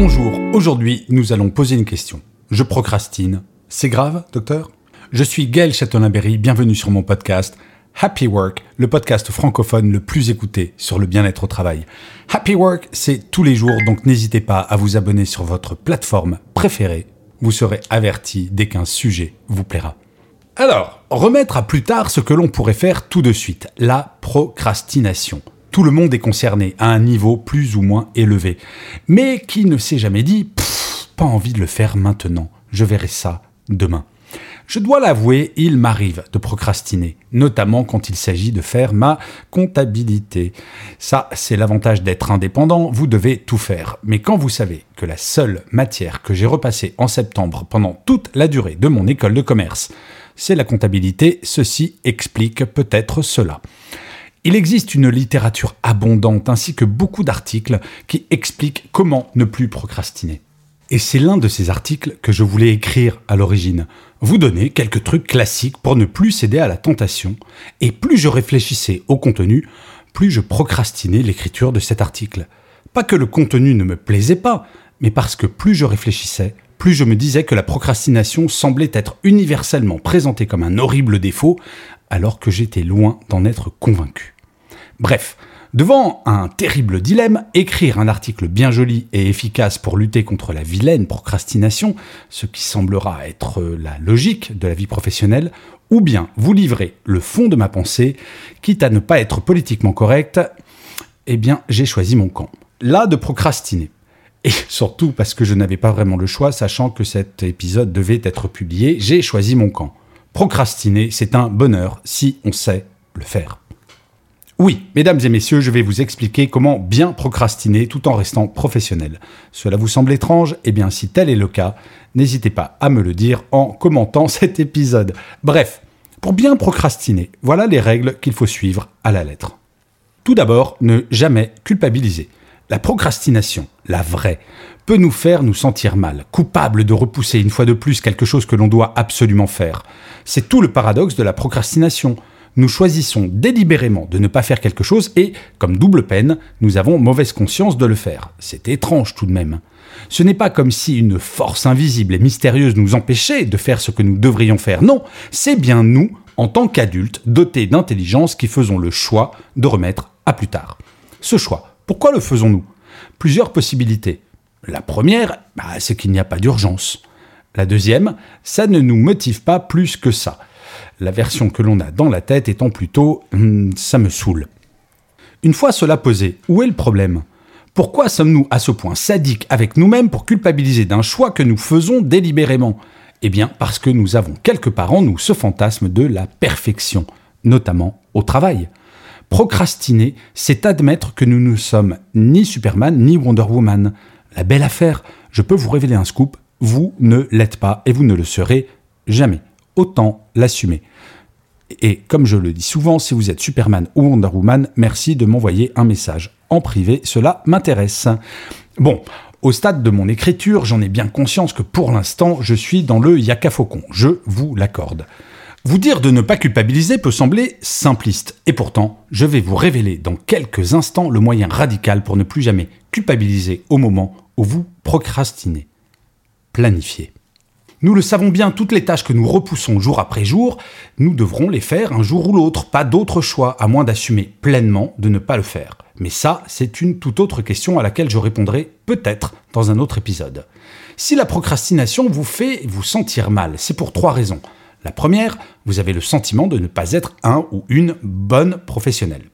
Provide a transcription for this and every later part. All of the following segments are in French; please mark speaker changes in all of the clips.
Speaker 1: Bonjour, aujourd'hui nous allons poser une question. Je procrastine. C'est grave, docteur? Je suis Gaël Châtelain-Berry, bienvenue sur mon podcast Happy Work, le podcast francophone le plus écouté sur le bien-être au travail. Happy Work, c'est tous les jours, donc n'hésitez pas à vous abonner sur votre plateforme préférée. Vous serez averti dès qu'un sujet vous plaira. Alors, remettre à plus tard ce que l'on pourrait faire tout de suite, la procrastination. Tout le monde est concerné à un niveau plus ou moins élevé. Mais qui ne s'est jamais dit, pas envie de le faire maintenant, je verrai ça demain. Je dois l'avouer, il m'arrive de procrastiner, notamment quand il s'agit de faire ma comptabilité. Ça, c'est l'avantage d'être indépendant, vous devez tout faire. Mais quand vous savez que la seule matière que j'ai repassée en septembre pendant toute la durée de mon école de commerce, c'est la comptabilité, ceci explique peut-être cela. Il existe une littérature abondante ainsi que beaucoup d'articles qui expliquent comment ne plus procrastiner. Et c'est l'un de ces articles que je voulais écrire à l'origine. Vous donner quelques trucs classiques pour ne plus céder à la tentation. Et plus je réfléchissais au contenu, plus je procrastinais l'écriture de cet article. Pas que le contenu ne me plaisait pas, mais parce que plus je réfléchissais, plus je me disais que la procrastination semblait être universellement présentée comme un horrible défaut, alors que j'étais loin d'en être convaincu. Bref, Devant un terrible dilemme, écrire un article bien joli et efficace pour lutter contre la vilaine procrastination, ce qui semblera être la logique de la vie professionnelle, ou bien vous livrer le fond de ma pensée, quitte à ne pas être politiquement correct, eh bien j'ai choisi mon camp. Là de procrastiner. Et surtout parce que je n'avais pas vraiment le choix, sachant que cet épisode devait être publié, j'ai choisi mon camp. Procrastiner, c'est un bonheur si on sait le faire. Oui, mesdames et messieurs, je vais vous expliquer comment bien procrastiner tout en restant professionnel. Cela vous semble étrange? Eh bien, si tel est le cas, n'hésitez pas à me le dire en commentant cet épisode. Bref, pour bien procrastiner, voilà les règles qu'il faut suivre à la lettre. Tout d'abord, ne jamais culpabiliser. La procrastination, la vraie, peut nous faire nous sentir mal, coupables de repousser une fois de plus quelque chose que l'on doit absolument faire. C'est tout le paradoxe de la procrastination nous choisissons délibérément de ne pas faire quelque chose et, comme double peine, nous avons mauvaise conscience de le faire. C'est étrange tout de même. Ce n'est pas comme si une force invisible et mystérieuse nous empêchait de faire ce que nous devrions faire. Non, c'est bien nous, en tant qu'adultes dotés d'intelligence, qui faisons le choix de remettre à plus tard. Ce choix, pourquoi le faisons-nous? Plusieurs possibilités. La première, bah, c'est qu'il n'y a pas d'urgence. La deuxième, ça ne nous motive pas plus que ça la version que l'on a dans la tête étant plutôt hum, ça me saoule. Une fois cela posé, où est le problème? Pourquoi sommes-nous à ce point sadiques avec nous-mêmes pour culpabiliser d'un choix que nous faisons délibérément? Eh bien parce que nous avons quelque part en nous ce fantasme de la perfection, notamment au travail. Procrastiner, c'est admettre que nous ne sommes ni Superman ni Wonder Woman. La belle affaire, je peux vous révéler un scoop, vous ne l'êtes pas et vous ne le serez jamais autant l'assumer. Et comme je le dis souvent, si vous êtes Superman ou Wonder Woman, merci de m'envoyer un message en privé, cela m'intéresse. Bon, au stade de mon écriture, j'en ai bien conscience que pour l'instant, je suis dans le yaka faucon, je vous l'accorde. Vous dire de ne pas culpabiliser peut sembler simpliste, et pourtant, je vais vous révéler dans quelques instants le moyen radical pour ne plus jamais culpabiliser au moment où vous procrastinez. Planifier. Nous le savons bien, toutes les tâches que nous repoussons jour après jour, nous devrons les faire un jour ou l'autre, pas d'autre choix, à moins d'assumer pleinement de ne pas le faire. Mais ça, c'est une toute autre question à laquelle je répondrai peut-être dans un autre épisode. Si la procrastination vous fait vous sentir mal, c'est pour trois raisons. La première, vous avez le sentiment de ne pas être un ou une bonne professionnelle.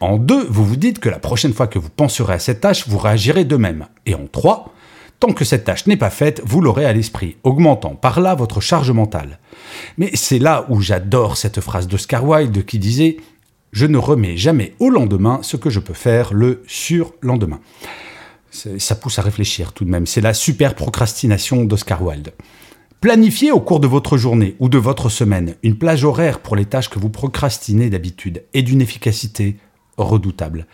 Speaker 1: En deux, vous vous dites que la prochaine fois que vous penserez à cette tâche, vous réagirez de même. Et en trois, Tant que cette tâche n'est pas faite, vous l'aurez à l'esprit, augmentant par là votre charge mentale. Mais c'est là où j'adore cette phrase d'Oscar Wilde qui disait Je ne remets jamais au lendemain ce que je peux faire le surlendemain. Ça pousse à réfléchir tout de même. C'est la super procrastination d'Oscar Wilde. Planifiez au cours de votre journée ou de votre semaine une plage horaire pour les tâches que vous procrastinez d'habitude et d'une efficacité redoutable.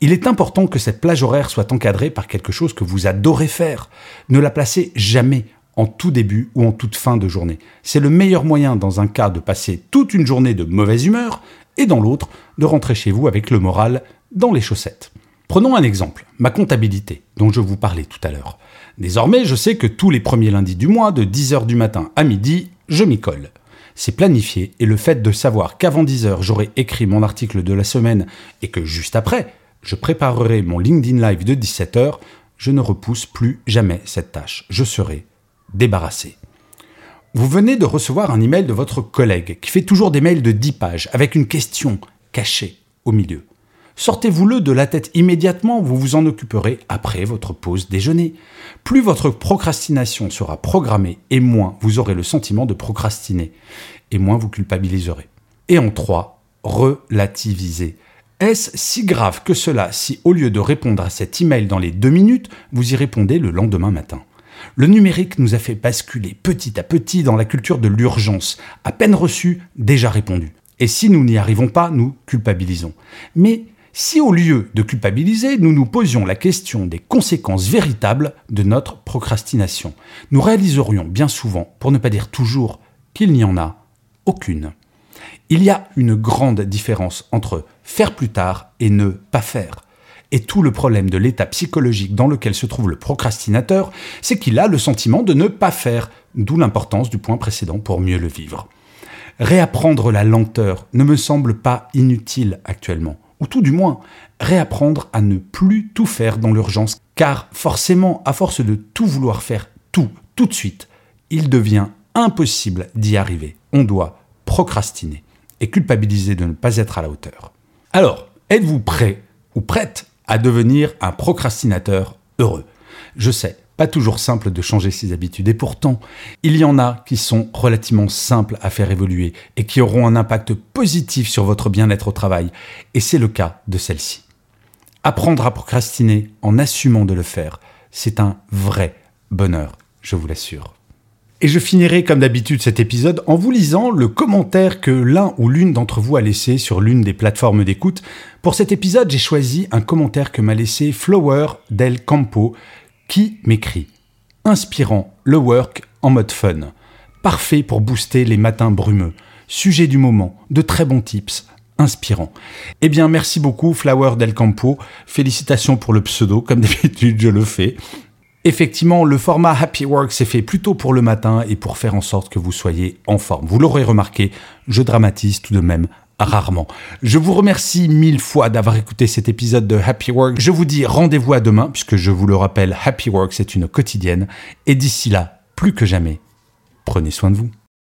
Speaker 1: Il est important que cette plage horaire soit encadrée par quelque chose que vous adorez faire. Ne la placez jamais en tout début ou en toute fin de journée. C'est le meilleur moyen dans un cas de passer toute une journée de mauvaise humeur et dans l'autre de rentrer chez vous avec le moral dans les chaussettes. Prenons un exemple, ma comptabilité, dont je vous parlais tout à l'heure. Désormais, je sais que tous les premiers lundis du mois, de 10h du matin à midi, je m'y colle. C'est planifié et le fait de savoir qu'avant 10h, j'aurai écrit mon article de la semaine et que juste après, je préparerai mon LinkedIn Live de 17h, je ne repousse plus jamais cette tâche. Je serai débarrassé. Vous venez de recevoir un email de votre collègue qui fait toujours des mails de 10 pages avec une question cachée au milieu. Sortez-vous-le de la tête immédiatement, vous vous en occuperez après votre pause déjeuner. Plus votre procrastination sera programmée et moins vous aurez le sentiment de procrastiner et moins vous culpabiliserez. Et en 3, relativiser. Est-ce si grave que cela si au lieu de répondre à cet email dans les deux minutes, vous y répondez le lendemain matin? Le numérique nous a fait basculer petit à petit dans la culture de l'urgence, à peine reçu, déjà répondu. Et si nous n'y arrivons pas, nous culpabilisons. Mais si au lieu de culpabiliser, nous nous posions la question des conséquences véritables de notre procrastination, nous réaliserions bien souvent, pour ne pas dire toujours, qu'il n'y en a aucune. Il y a une grande différence entre faire plus tard et ne pas faire. Et tout le problème de l'état psychologique dans lequel se trouve le procrastinateur, c'est qu'il a le sentiment de ne pas faire, d'où l'importance du point précédent pour mieux le vivre. Réapprendre la lenteur ne me semble pas inutile actuellement, ou tout du moins réapprendre à ne plus tout faire dans l'urgence, car forcément, à force de tout vouloir faire tout, tout de suite, il devient impossible d'y arriver. On doit procrastiner et culpabiliser de ne pas être à la hauteur. Alors, êtes-vous prêt ou prête à devenir un procrastinateur heureux? Je sais, toujours simple de changer ses habitudes, et pourtant, il y en a qui sont relativement simples à faire évoluer et qui auront un impact positif sur votre bien-être au travail, et c'est le cas de celle-ci. Apprendre à procrastiner en assumant de le faire, c'est un vrai bonheur, je vous l'assure. Et je finirai comme d'habitude cet épisode en vous lisant le commentaire que l'un ou l'une d'entre vous a laissé sur l'une des plateformes d'écoute. Pour cet épisode, j'ai choisi un commentaire que m'a laissé Flower del Campo qui m'écrit Inspirant le work en mode fun. Parfait pour booster les matins brumeux. Sujet du moment, de très bons tips, inspirant. Eh bien, merci beaucoup, Flower Del Campo. Félicitations pour le pseudo, comme d'habitude, je le fais. Effectivement, le format Happy Work s'est fait plutôt pour le matin et pour faire en sorte que vous soyez en forme. Vous l'aurez remarqué, je dramatise tout de même rarement. Je vous remercie mille fois d'avoir écouté cet épisode de Happy Work. Je vous dis rendez-vous à demain, puisque je vous le rappelle, Happy Work, c'est une quotidienne. Et d'ici là, plus que jamais, prenez soin de vous.